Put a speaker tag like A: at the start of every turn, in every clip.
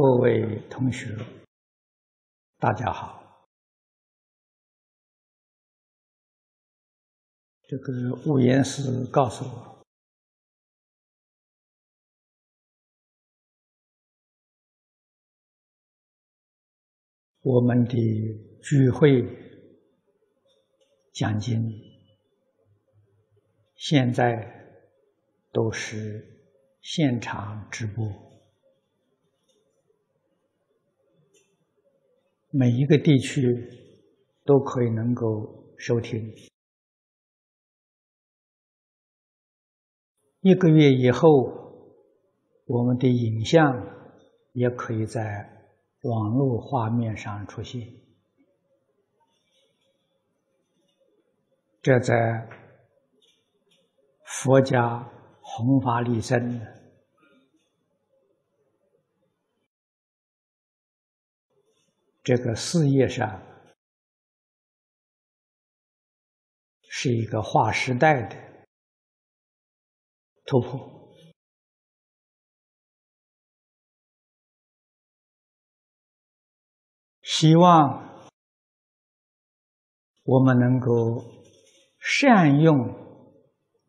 A: 各位同学，大家好。这个悟言师告诉我，我们的聚会讲经，现在都是现场直播。每一个地区都可以能够收听。一个月以后，我们的影像也可以在网络画面上出现。这在佛家弘法利生。这个事业上是一个划时代的突破，希望我们能够善用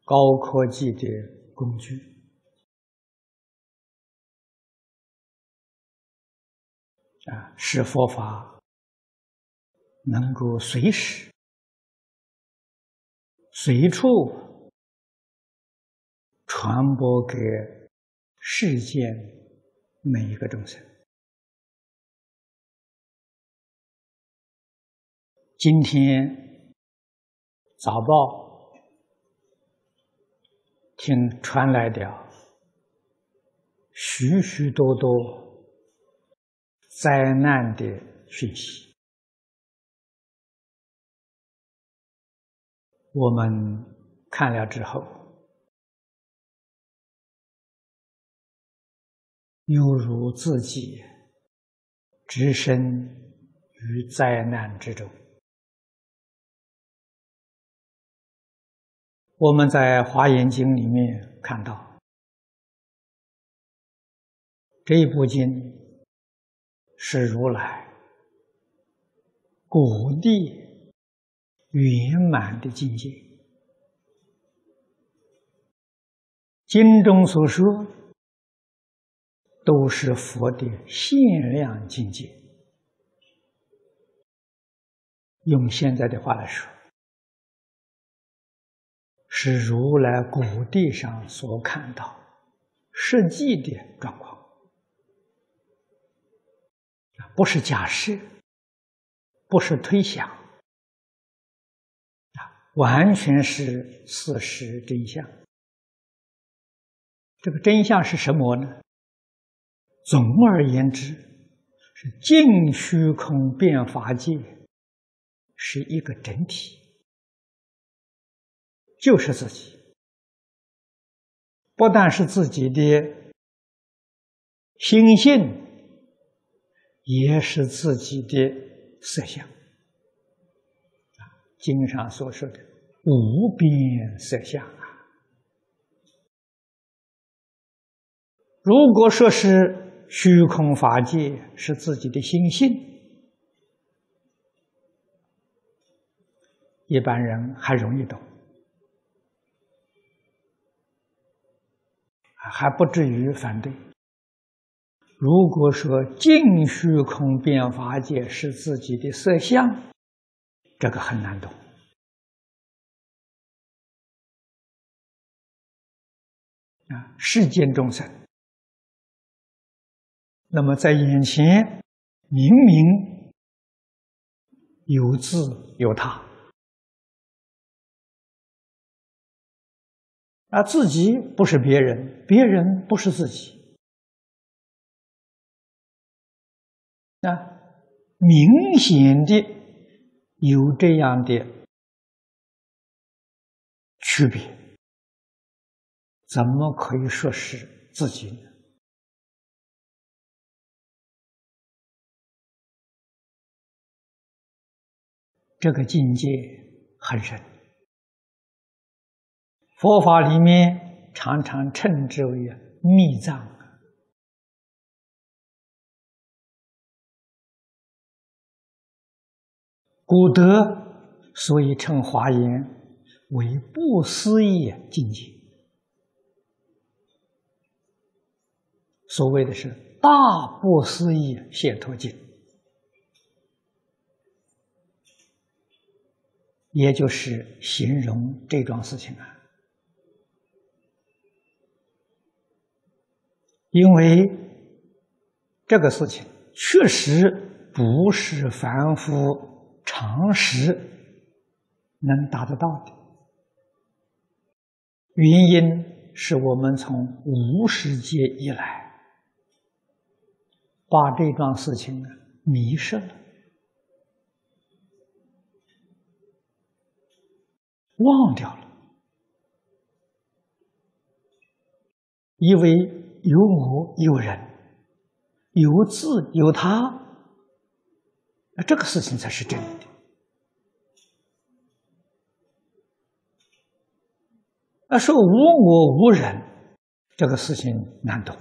A: 高科技的工具。啊，使佛法能够随时、随处传播给世间每一个众生。今天早报听传来的许许多多。灾难的讯息，我们看了之后，犹如自己置身于灾难之中。我们在《华严经》里面看到这一部经。是如来果地圆满的境界。经中所说，都是佛的限量境界。用现在的话来说，是如来果地上所看到实际的状况。不是假设，不是推想，啊，完全是事实真相。这个真相是什么呢？总而言之，是净虚空变法界是一个整体，就是自己，不但是自己的心性。也是自己的色相，经上所说的无边色相啊。如果说是虚空法界是自己的心性，一般人还容易懂，还不至于反对。如果说净虚空变法界是自己的色相，这个很难懂啊！世间众生，那么在眼前明明有自有他，啊自己不是别人，别人不是自己。那明显的有这样的区别，怎么可以说是自己呢？这个境界很深，佛法里面常常称之为密藏。古德所以称华严为不思议境界。所谓的是大不思议解脱境，也就是形容这桩事情啊。因为这个事情确实不是凡夫常识能达得到的，原因是我们从无始劫以来把这桩事情啊迷失了，忘掉了，以为。有我有人，有自有他，那这个事情才是真的。啊，说无我无人，这个事情难懂，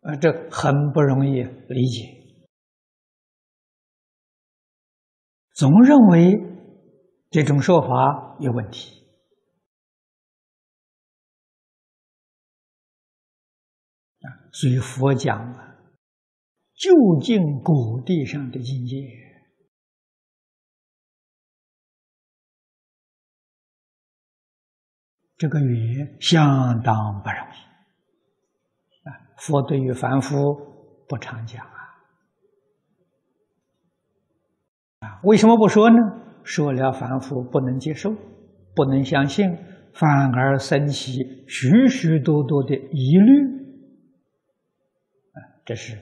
A: 啊，这很不容易理解，总认为这种说法有问题。所以佛讲啊，究竟果地上的境界，这个语相当不容易啊。佛对于凡夫不常讲啊，啊，为什么不说呢？说了凡夫不能接受，不能相信，反而生起许许多多的疑虑。这是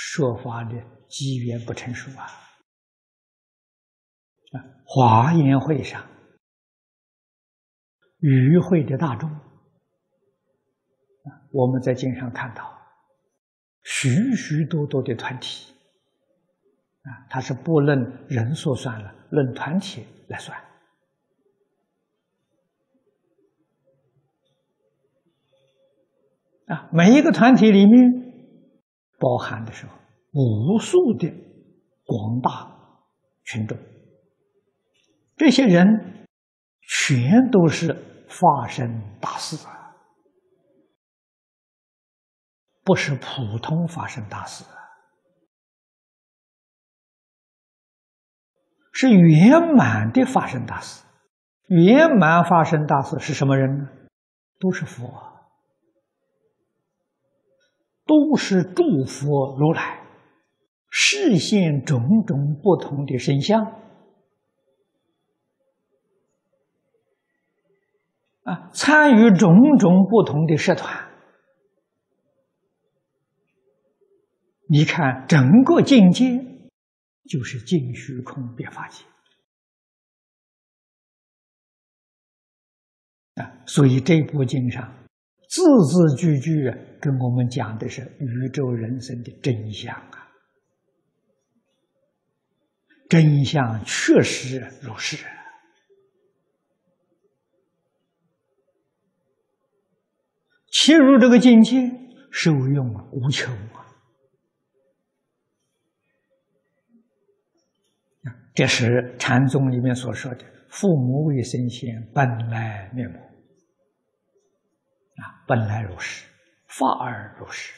A: 说法的机缘不成熟啊！啊，华严会上，与会的大众啊，我们在经上看到许许多多的团体啊，它是不论人数算了，论团体来算啊，每一个团体里面。包含的时候，无数的广大群众，这些人全都是发生大事啊，不是普通发生大事，是圆满的发生大事。圆满发生大事是什么人呢？都是佛。都是诸佛如来，视现种种不同的身相啊，参与种种不同的社团。你看，整个境界就是净虚空变法界啊，所以这部经上。字字句句跟我们讲的是宇宙人生的真相啊！真相确实如是，切入这个境界，受用无穷啊！这是禅宗里面所说的“父母未生前，本来面目”。啊，本来如是，法而如是。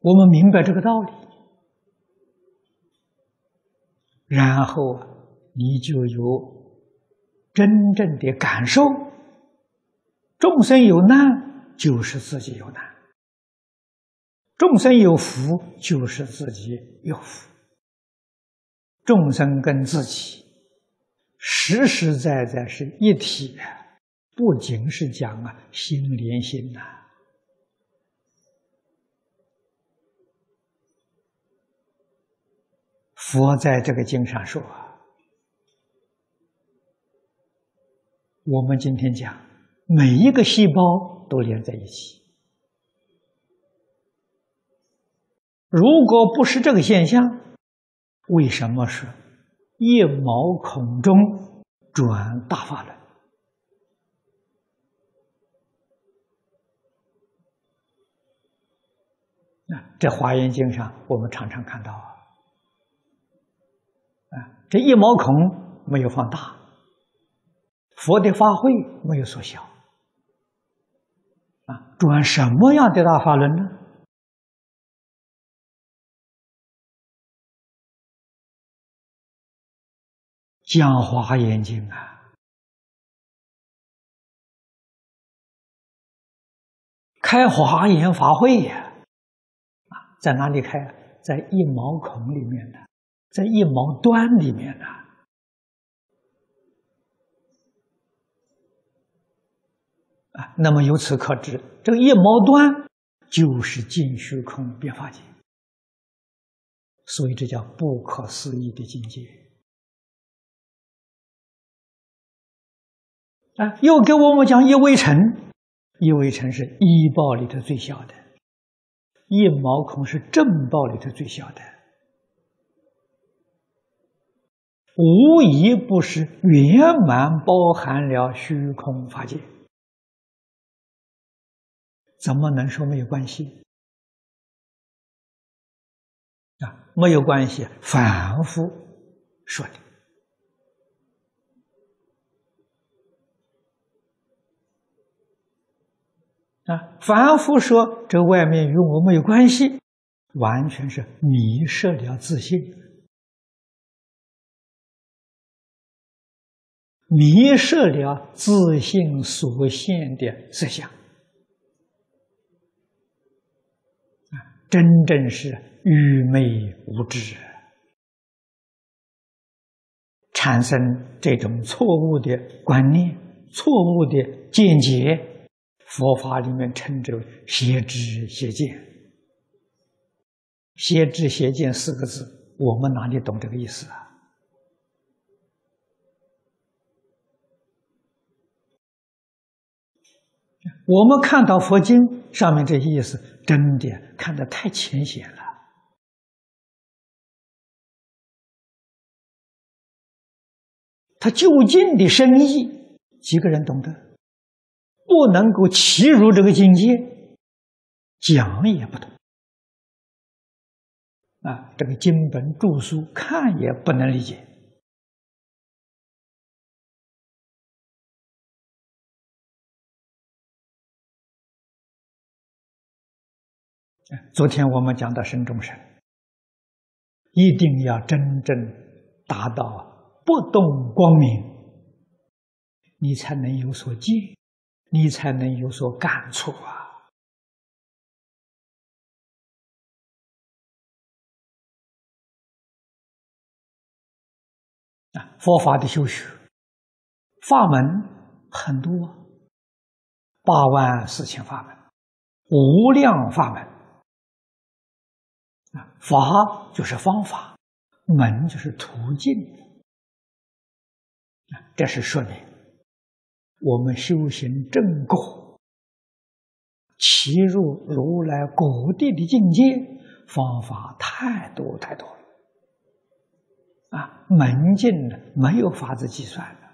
A: 我们明白这个道理，然后你就有真正的感受：众生有难，就是自己有难；众生有福，就是自己有福。众生跟自己。实实在在是一体，不仅是讲啊心连心呐。佛在这个经上说，我们今天讲每一个细胞都连在一起，如果不是这个现象，为什么是？一毛孔中转大法轮，啊，这《华严经》上，我们常常看到啊，啊，这一毛孔没有放大，佛的法会没有缩小，啊，转什么样的大法轮呢？讲《华严经》啊，开华严法会呀。啊在哪里开？在一毛孔里面的，在一毛端里面的啊。那么由此可知，这个一毛端就是尽虚空变化界，所以这叫不可思议的境界。啊，又给我们讲一微尘，一微尘是一报里头最小的。一毛孔是正报里头最小的，无一不是圆满包含了虚空法界，怎么能说没有关系？啊，没有关系，反复说的。啊，反复说这外面与我没有关系，完全是迷失了自信，迷失了自信所现的色相，啊，真正是愚昧无知，产生这种错误的观念、错误的见解。佛法里面称之为邪知邪见，邪知邪见四个字，我们哪里懂这个意思啊？我们看到佛经上面这些意思，真的看得太浅显了。他究竟的深意，几个人懂得？不能够齐入这个境界，讲也不懂啊！这个经本著书看也不能理解。昨天我们讲到身中神，一定要真正达到不动光明，你才能有所见。你才能有所感触啊！啊，佛法的修学法门很多，八万四千法门，无量法门。啊，法就是方法，门就是途径。这是说明。我们修行正果，其入如来果地的境界，方法太多太多了，啊，门径没有法子计算的。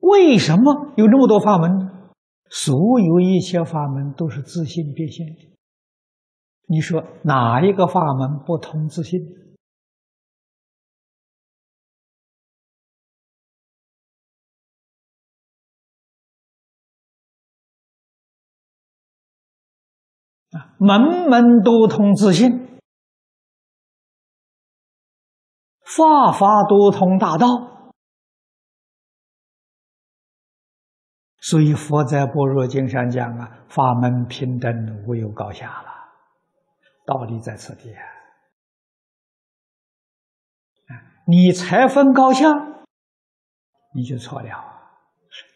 A: 为什么有那么多法门？所有一切法门都是自信变现的。你说哪一个法门不通自信？门门都通自信，法法都通大道，所以佛在般若经上讲啊，法门平等，无有高下了，道理在此地啊。你才分高下，你就错了，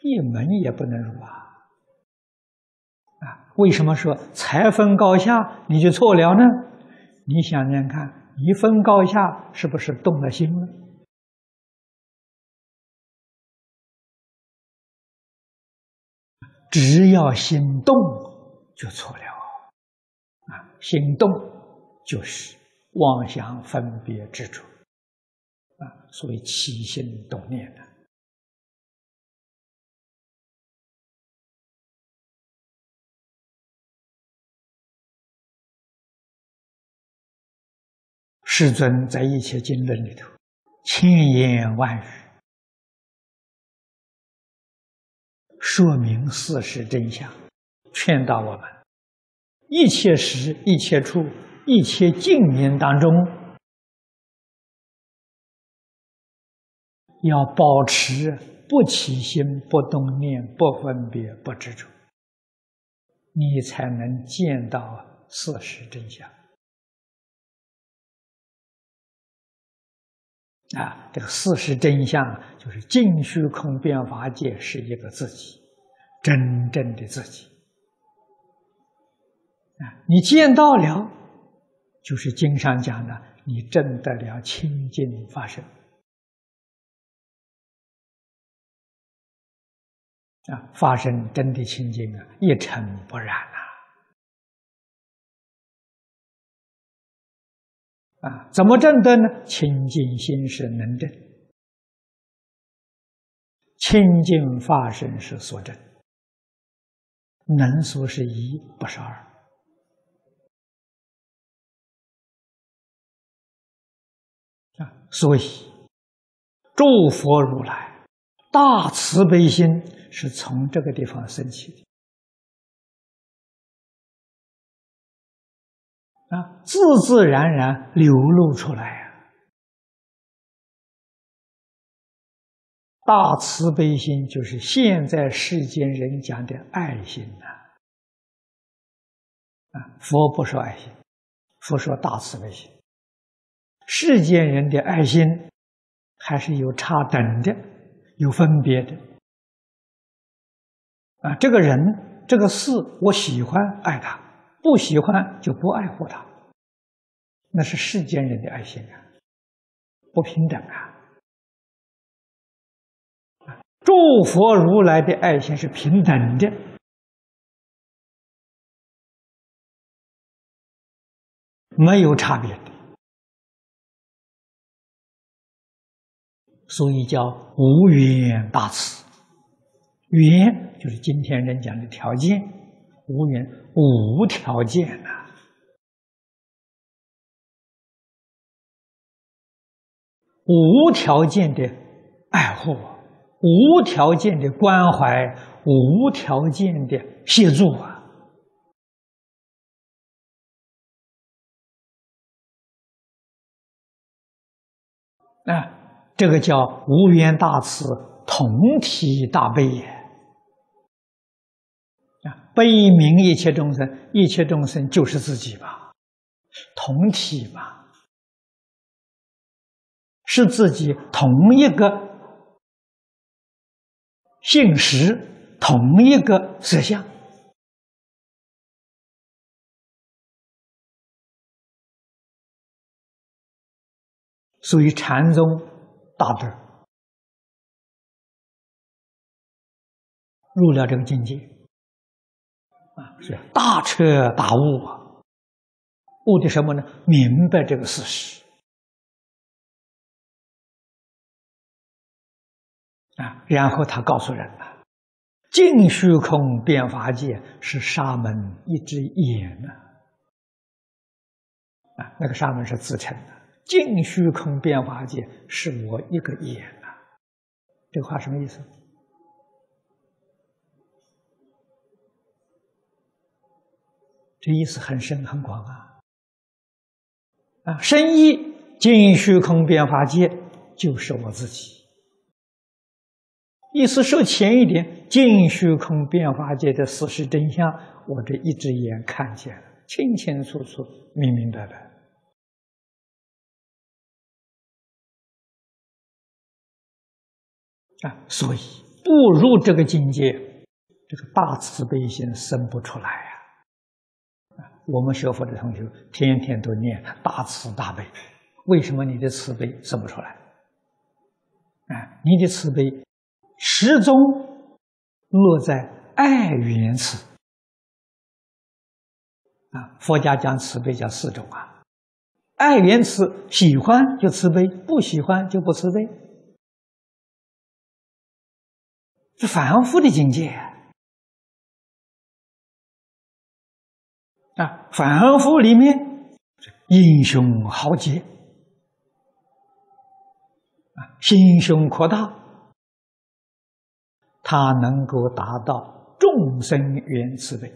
A: 一门也不能入啊。为什么说才分高下你就错了呢？你想想看，一分高下是不是动了心了？只要心动就错了啊！心动就是妄想分别执着啊，所以起心动念的。世尊在一切经论里头，千言万语，说明事实真相，劝导我们：一切时、一切处、一切境缘当中，要保持不起心、不动念、不分别、不执着，你才能见到事实真相。啊，这个事实真相就是净虚空变法界是一个自己，真正的自己。啊，你见到了，就是经上讲的，你证得了清净法身。啊，法身真的清净啊，一尘不染啊。啊，怎么证得呢？清净心是能证，清净法身是所证，能所是一，不是二。啊，所以诸佛如来大慈悲心是从这个地方升起的。啊，自自然然流露出来呀！大慈悲心就是现在世间人讲的爱心呐。啊，佛不说爱心，佛说大慈悲心。世间人的爱心还是有差等的，有分别的。啊，这个人这个事，我喜欢爱他。不喜欢就不爱护他，那是世间人的爱心啊，不平等啊！诸佛如来的爱心是平等的，没有差别的，所以叫无缘大慈。缘就是今天人讲的条件。无缘无条件呐，无条件的爱护，无条件的关怀，无条件的协助啊！啊，这个叫无缘大慈，同体大悲也。悲悯一切众生，一切众生就是自己吧，同体吧，是自己同一个性实，同一个色相。所以禅宗大德入了这个境界。是大彻大悟啊！悟的什么呢？明白这个事实啊！然后他告诉人了：净虚空变法界是沙门一只眼呢。啊，那个沙门是自称的，净虚空变法界是我一个眼呐。这个话什么意思？这意思很深很广啊！啊，深意尽虚空变化界就是我自己。意思说浅一点，尽虚空变化界的事实真相，我这一只眼看见了，清清楚楚、明明白白。啊，所以步入这个境界，这个大慈悲心生不出来。我们学佛的同学天天都念大慈大悲，为什么你的慈悲生不出来？啊，你的慈悲始终落在爱缘慈。啊，佛家讲慈悲叫四种啊，爱缘慈，喜欢就慈悲，不喜欢就不慈悲，是反复的境界。啊啊，凡夫里面英雄豪杰啊心胸扩大，他能够达到众生缘慈悲。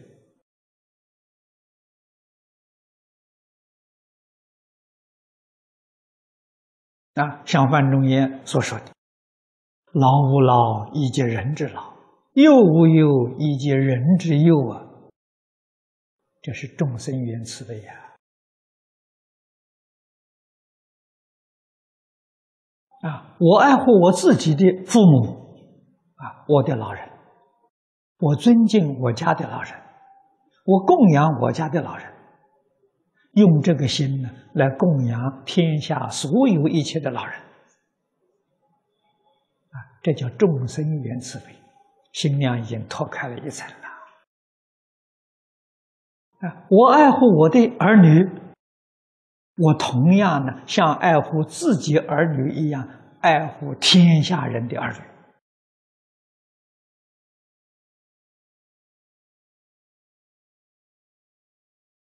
A: 啊，像范仲淹所说的：“老吾老以及人之老，幼吾幼以及人之幼啊。”这是众生缘慈悲呀！啊，我爱护我自己的父母，啊，我的老人，我尊敬我家的老人，我供养我家的老人，用这个心呢来供养天下所有一切的老人，啊，这叫众生缘慈悲，心量已经拓开了一层。我爱护我的儿女，我同样呢，像爱护自己儿女一样爱护天下人的儿女。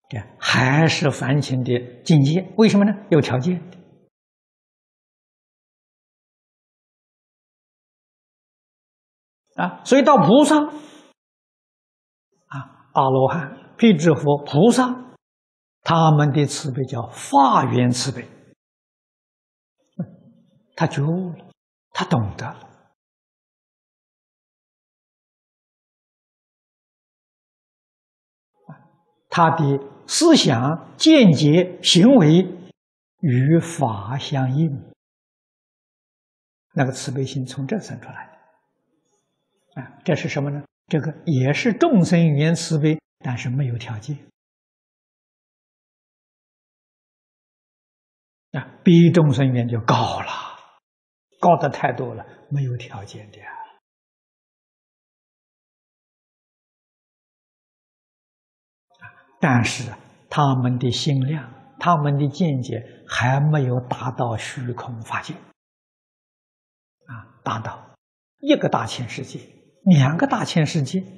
A: 这还是凡情的境界？为什么呢？有条件啊！所以到菩萨啊，阿罗汉。辟支佛菩萨，他们的慈悲叫法缘慈悲，他觉悟了，他懂得了，他的思想、见解、行为与法相应，那个慈悲心从这生出来，啊，这是什么呢？这个也是众生缘慈悲。但是没有条件啊，比众生缘就高了，高的太多了，没有条件的。但是他们的心量、他们的见解还没有达到虚空法界啊，达到一个大千世界、两个大千世界。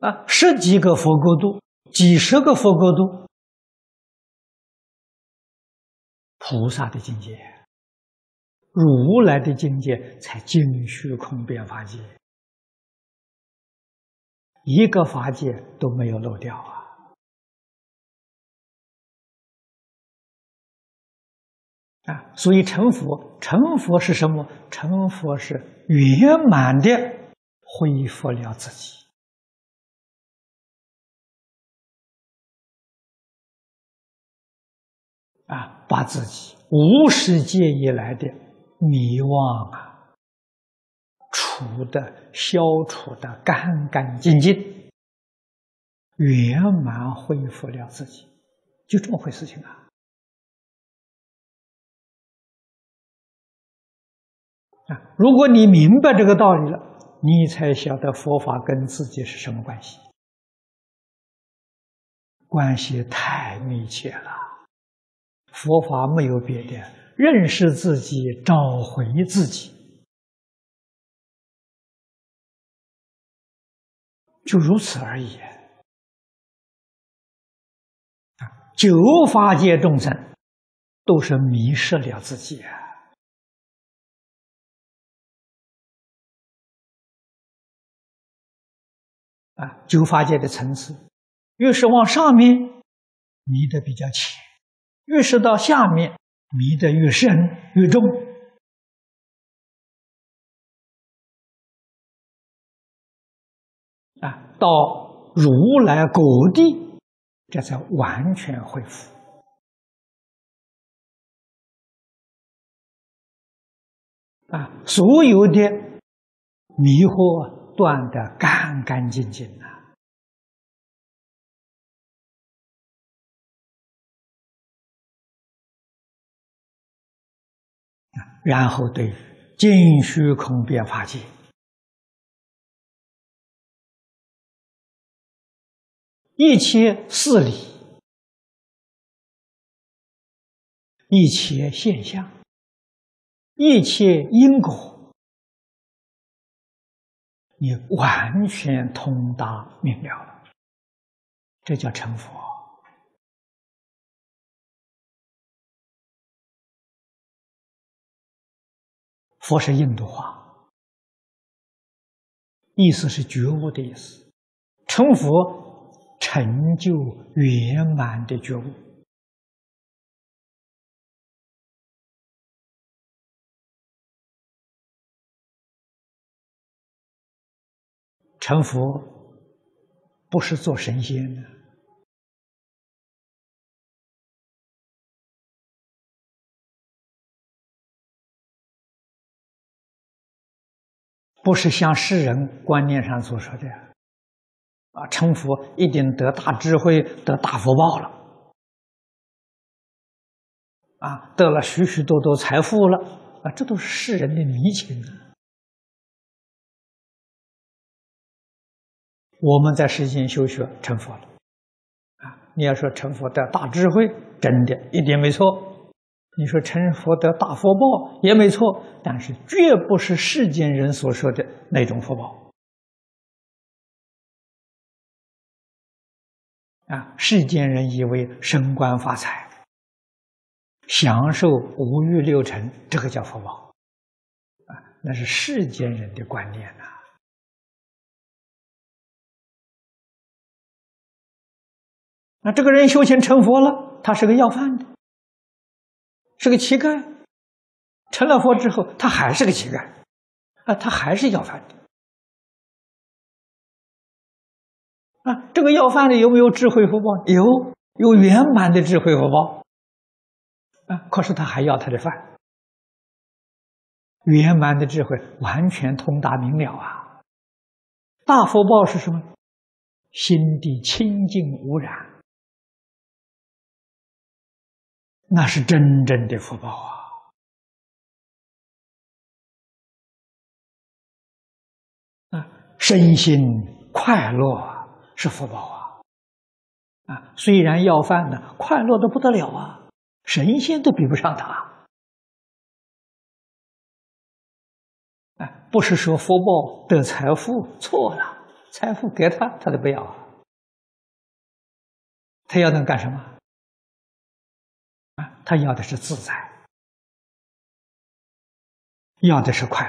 A: 啊，十几个佛国度，几十个佛国度，菩萨的境界，如来的境界才尽虚空变法界，一个法界都没有漏掉啊！啊，所以成佛，成佛是什么？成佛是圆满的恢复了自己。啊，把自己无始界以来的迷惘啊，除的、消除的干干净净，圆满恢复了自己，就这么回事情啊！啊，如果你明白这个道理了，你才晓得佛法跟自己是什么关系，关系太密切了。佛法没有别的，认识自己，找回自己，就如此而已。九法界众生都是迷失了自己啊！啊，九法界的层次，越是往上面迷得比较浅。越是到下面，迷得越深越重，啊，到如来果地，这才完全恢复。啊，所有的迷惑断得干干净净的。然后对尽虚空变法界，一切事理、一切现象、一切因果，你完全通达明了了，这叫成佛。佛是印度话，意思是觉悟的意思。成佛成就圆满的觉悟，成佛不是做神仙的。不是像世人观念上所说的，啊，成佛一定得大智慧、得大福报了，啊，得了许许多多财富了，啊，这都是世人的迷情啊。我们在世间修学成佛了，啊，你要说成佛得大智慧，真的一点没错。你说成佛得大福报也没错，但是绝不是世间人所说的那种福报。啊，世间人以为升官发财、享受五欲六尘，这个叫福报，啊，那是世间人的观念呐。那这个人修行成佛了，他是个要饭的。是个乞丐，成了佛之后，他还是个乞丐，啊，他还是要饭的，啊，这个要饭的有没有智慧福报？有，有圆满的智慧福报，啊，可是他还要他的饭，圆满的智慧完全通达明了啊，大福报是什么？心地清净无染。那是真正的福报啊！啊，身心快乐是福报啊！啊，虽然要饭呢，快乐的不得了啊，神仙都比不上他。哎，不是说福报得财富错了，财富给他，他都不要，他要能干什么？他要的是自在，要的是快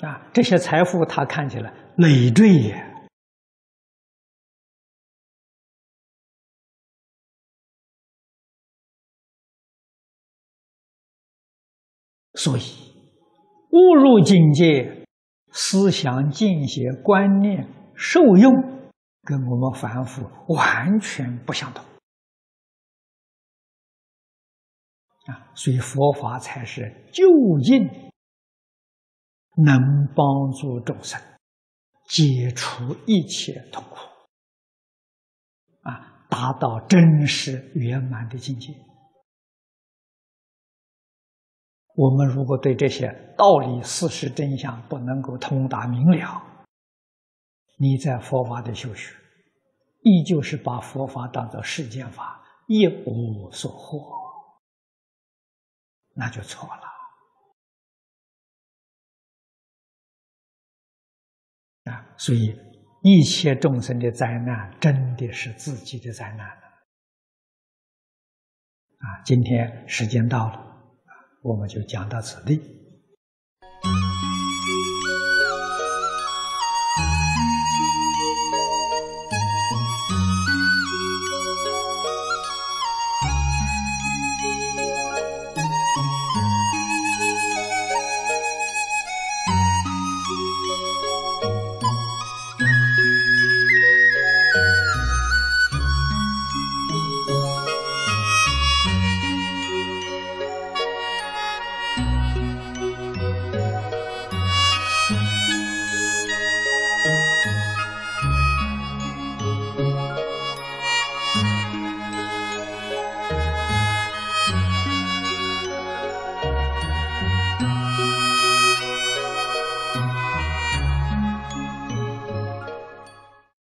A: 乐啊！这些财富他看起来累赘也，所以误入境界，思想见解观念受用。跟我们凡夫完全不相同啊，所以佛法才是究竟能帮助众生解除一切痛苦啊，达到真实圆满的境界。我们如果对这些道理、事实、真相不能够通达明了，你在佛法的修学，依旧是把佛法当做世间法，一无所获，那就错了。啊，所以一切众生的灾难，真的是自己的灾难啊，今天时间到了，我们就讲到此地。